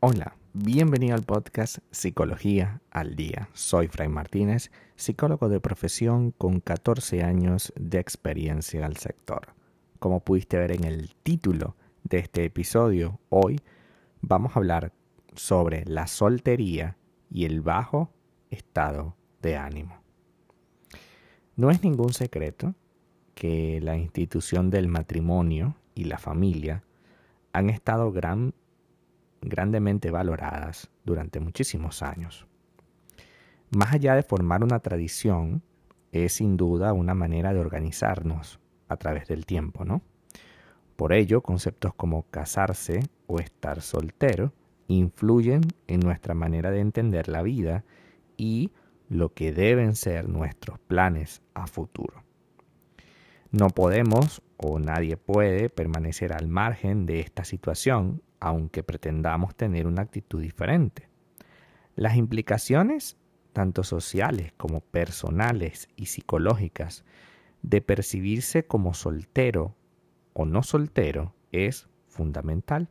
Hola, bienvenido al podcast Psicología al Día. Soy Fray Martínez, psicólogo de profesión con 14 años de experiencia al sector. Como pudiste ver en el título de este episodio, hoy vamos a hablar sobre la soltería y el bajo estado de ánimo. No es ningún secreto que la institución del matrimonio y la familia han estado gran grandemente valoradas durante muchísimos años. Más allá de formar una tradición, es sin duda una manera de organizarnos a través del tiempo, ¿no? Por ello, conceptos como casarse o estar soltero influyen en nuestra manera de entender la vida y lo que deben ser nuestros planes a futuro. No podemos o nadie puede permanecer al margen de esta situación aunque pretendamos tener una actitud diferente. Las implicaciones, tanto sociales como personales y psicológicas, de percibirse como soltero o no soltero es fundamental.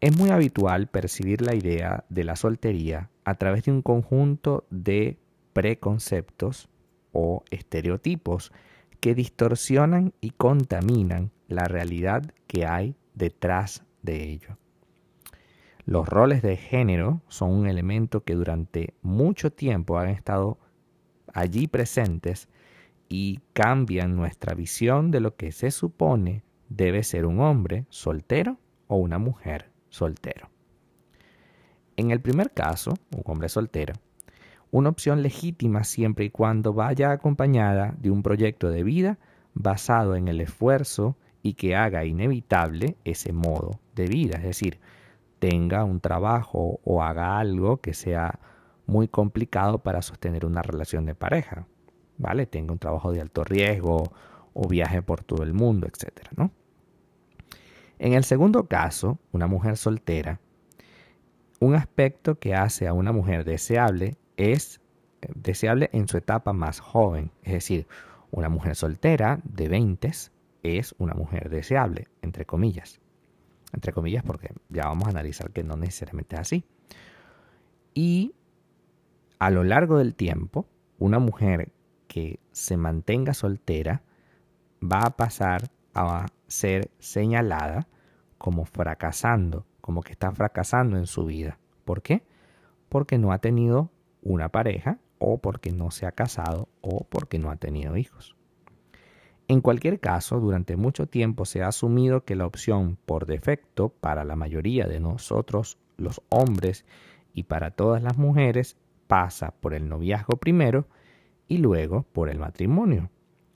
Es muy habitual percibir la idea de la soltería a través de un conjunto de preconceptos o estereotipos que distorsionan y contaminan la realidad que hay detrás de ello. Los roles de género son un elemento que durante mucho tiempo han estado allí presentes y cambian nuestra visión de lo que se supone debe ser un hombre soltero o una mujer soltero. En el primer caso, un hombre soltero, una opción legítima siempre y cuando vaya acompañada de un proyecto de vida basado en el esfuerzo y que haga inevitable ese modo de vida, es decir, tenga un trabajo o haga algo que sea muy complicado para sostener una relación de pareja, ¿vale? Tenga un trabajo de alto riesgo o viaje por todo el mundo, etcétera, ¿no? En el segundo caso, una mujer soltera, un aspecto que hace a una mujer deseable es deseable en su etapa más joven, es decir, una mujer soltera de 20 es una mujer deseable, entre comillas. Entre comillas porque ya vamos a analizar que no necesariamente es así. Y a lo largo del tiempo, una mujer que se mantenga soltera va a pasar a ser señalada como fracasando, como que está fracasando en su vida. ¿Por qué? Porque no ha tenido una pareja o porque no se ha casado o porque no ha tenido hijos. En cualquier caso, durante mucho tiempo se ha asumido que la opción por defecto para la mayoría de nosotros, los hombres, y para todas las mujeres, pasa por el noviazgo primero y luego por el matrimonio,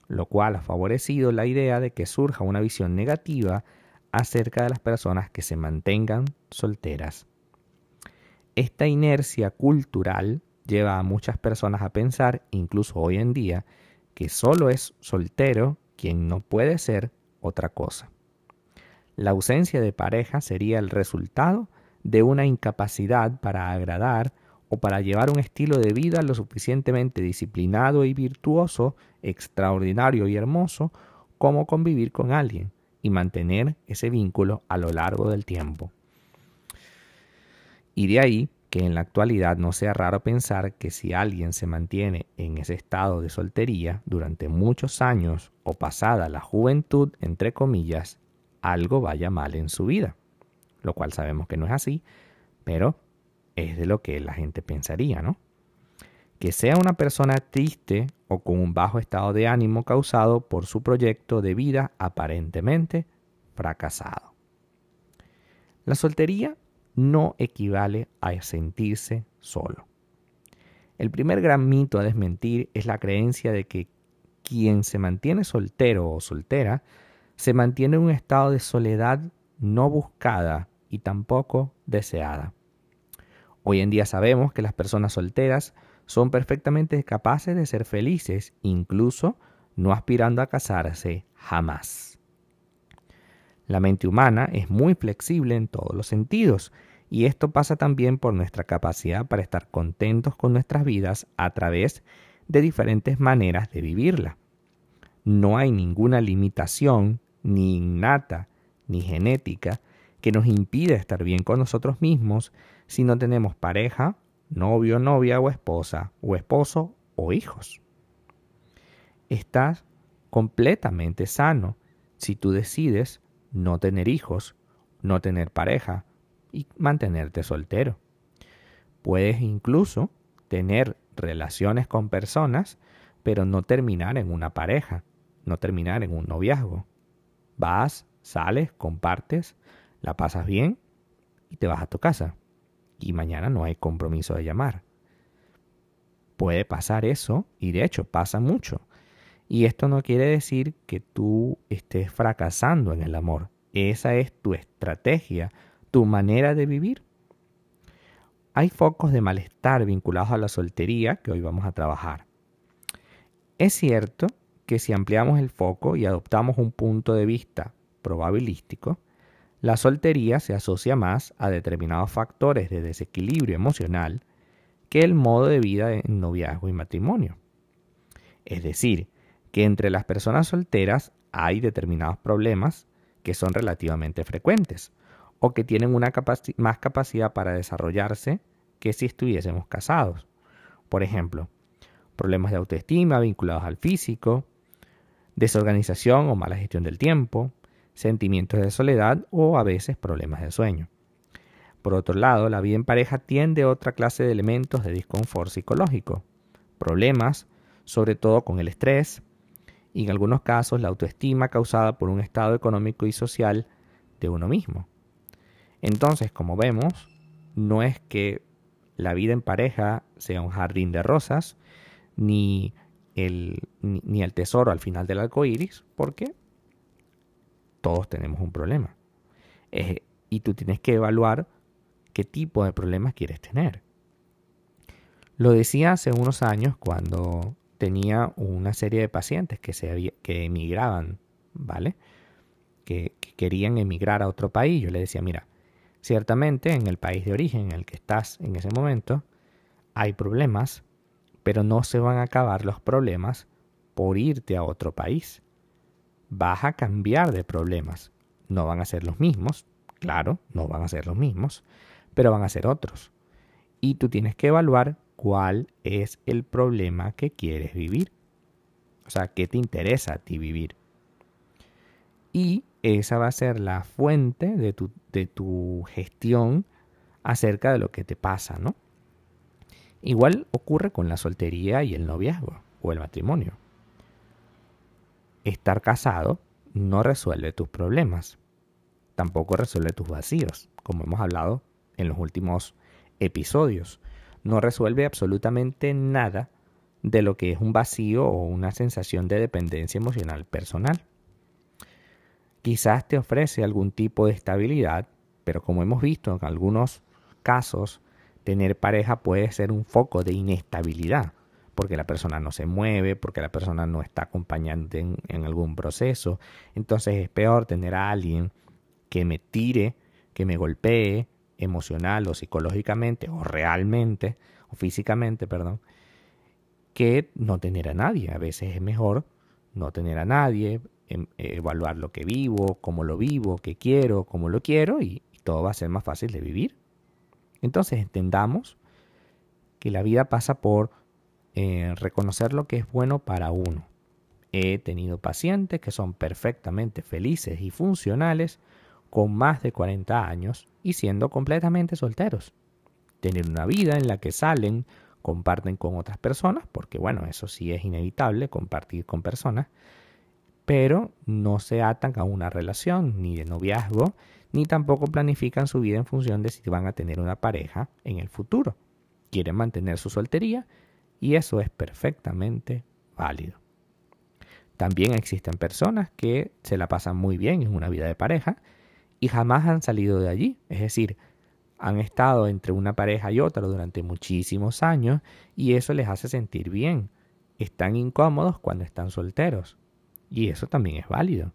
lo cual ha favorecido la idea de que surja una visión negativa acerca de las personas que se mantengan solteras. Esta inercia cultural lleva a muchas personas a pensar, incluso hoy en día, que solo es soltero quien no puede ser otra cosa. La ausencia de pareja sería el resultado de una incapacidad para agradar o para llevar un estilo de vida lo suficientemente disciplinado y virtuoso, extraordinario y hermoso, como convivir con alguien y mantener ese vínculo a lo largo del tiempo. Y de ahí que en la actualidad no sea raro pensar que si alguien se mantiene en ese estado de soltería durante muchos años o pasada la juventud, entre comillas, algo vaya mal en su vida, lo cual sabemos que no es así, pero es de lo que la gente pensaría, ¿no? Que sea una persona triste o con un bajo estado de ánimo causado por su proyecto de vida aparentemente fracasado. La soltería no equivale a sentirse solo. El primer gran mito a desmentir es la creencia de que quien se mantiene soltero o soltera se mantiene en un estado de soledad no buscada y tampoco deseada. Hoy en día sabemos que las personas solteras son perfectamente capaces de ser felices, incluso no aspirando a casarse jamás. La mente humana es muy flexible en todos los sentidos y esto pasa también por nuestra capacidad para estar contentos con nuestras vidas a través de diferentes maneras de vivirla. No hay ninguna limitación, ni innata, ni genética, que nos impida estar bien con nosotros mismos si no tenemos pareja, novio, novia o esposa, o esposo o hijos. Estás completamente sano si tú decides no tener hijos, no tener pareja y mantenerte soltero. Puedes incluso tener relaciones con personas, pero no terminar en una pareja, no terminar en un noviazgo. Vas, sales, compartes, la pasas bien y te vas a tu casa. Y mañana no hay compromiso de llamar. Puede pasar eso y de hecho pasa mucho. Y esto no quiere decir que tú estés fracasando en el amor. Esa es tu estrategia, tu manera de vivir. Hay focos de malestar vinculados a la soltería que hoy vamos a trabajar. Es cierto que si ampliamos el foco y adoptamos un punto de vista probabilístico, la soltería se asocia más a determinados factores de desequilibrio emocional que el modo de vida en noviazgo y matrimonio. Es decir, que entre las personas solteras hay determinados problemas que son relativamente frecuentes o que tienen una más capacidad para desarrollarse que si estuviésemos casados. Por ejemplo, problemas de autoestima vinculados al físico, desorganización o mala gestión del tiempo, sentimientos de soledad o a veces problemas de sueño. Por otro lado, la vida en pareja tiende a otra clase de elementos de disconfort psicológico, problemas, sobre todo con el estrés, y en algunos casos la autoestima causada por un estado económico y social de uno mismo. Entonces, como vemos, no es que la vida en pareja sea un jardín de rosas, ni el, ni, el tesoro al final del arco iris, porque todos tenemos un problema. y tú tienes que evaluar qué tipo de problemas quieres tener. Lo decía hace unos años cuando tenía una serie de pacientes que, se que emigraban, ¿vale? Que, que, querían emigrar a otro país. Yo le decía, mira, ciertamente en el país de origen en el que estás en ese momento hay problemas, pero no se van a acabar los problemas por irte a otro país vas a cambiar de problemas. No van a ser los mismos, claro, no van a ser los mismos, pero van a ser otros. Y tú tienes que evaluar cuál es el problema que quieres vivir. O sea, qué te interesa a ti vivir. Y esa va a ser la fuente de tu, de tu gestión acerca de lo que te pasa, ¿no? Igual ocurre con la soltería y el noviazgo o el matrimonio estar casado no resuelve tus problemas, tampoco resuelve tus vacíos, como hemos hablado en los últimos episodios. No resuelve absolutamente nada de lo que es un vacío o una sensación de dependencia emocional personal. Quizás te ofrece algún tipo de estabilidad, pero como hemos visto en algunos casos, tener pareja puede ser un foco de inestabilidad porque la persona no se mueve, porque la persona no está acompañando en, algún proceso. Entonces es peor tener a alguien que me tire, que me golpee emocional o psicológicamente o realmente o físicamente, perdón, que no tener a nadie. A veces es mejor no tener a nadie, evaluar lo que vivo, cómo lo vivo, qué quiero, cómo lo quiero y todo va a ser más fácil de vivir. Entonces entendamos que la vida pasa por eh, reconocer lo que es bueno para uno. He tenido pacientes que son perfectamente felices y funcionales con más de 40 años y siendo completamente solteros. Tener una vida en la que salen, comparten con otras personas, porque bueno, eso sí es inevitable, compartir con personas, pero no se atan a una relación ni de noviazgo, ni tampoco planifican su vida en función de si van a tener una pareja en el futuro. Quieren mantener su soltería y eso es perfectamente válido. También existen personas que se la pasan muy bien en una vida de pareja y jamás han salido de allí. Es decir, han estado entre una pareja y otra durante muchísimos años y eso les hace sentir bien. Están incómodos cuando están solteros. Y eso también es válido.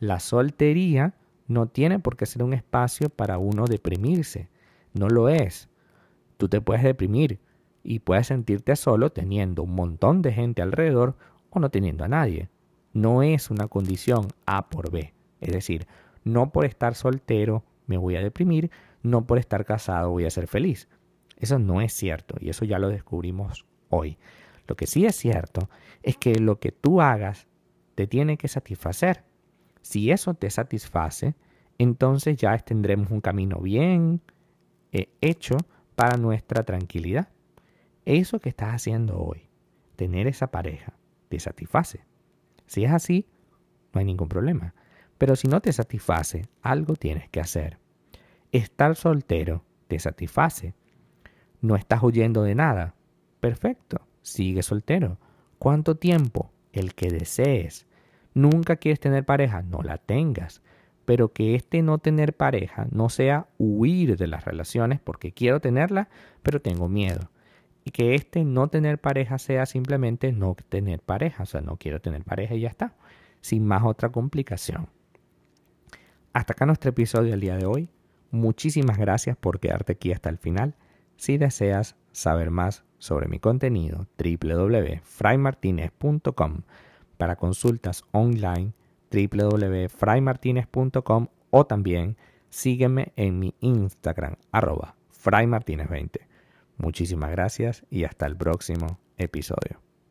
La soltería no tiene por qué ser un espacio para uno deprimirse. No lo es. Tú te puedes deprimir, y puedes sentirte solo teniendo un montón de gente alrededor o no teniendo a nadie. No es una condición A por B. Es decir, no por estar soltero me voy a deprimir, no por estar casado voy a ser feliz. Eso no es cierto y eso ya lo descubrimos hoy. Lo que sí es cierto es que lo que tú hagas te tiene que satisfacer. Si eso te satisface, entonces ya tendremos un camino bien eh, hecho para nuestra tranquilidad. Eso que estás haciendo hoy, tener esa pareja, te satisface. Si es así, no hay ningún problema. Pero si no te satisface, algo tienes que hacer. Estar soltero te satisface. No estás huyendo de nada. Perfecto, sigue soltero. ¿Cuánto tiempo? El que desees. Nunca quieres tener pareja, no la tengas. Pero que este no tener pareja no sea huir de las relaciones porque quiero tenerla, pero tengo miedo. Y que este no tener pareja sea simplemente no tener pareja. O sea, no quiero tener pareja y ya está. Sin más otra complicación. Hasta acá nuestro episodio del día de hoy. Muchísimas gracias por quedarte aquí hasta el final. Si deseas saber más sobre mi contenido, www.fraymartinez.com para consultas online, www.fraymartinez.com o también sígueme en mi Instagram, arroba fraymartinez20. Muchísimas gracias y hasta el próximo episodio.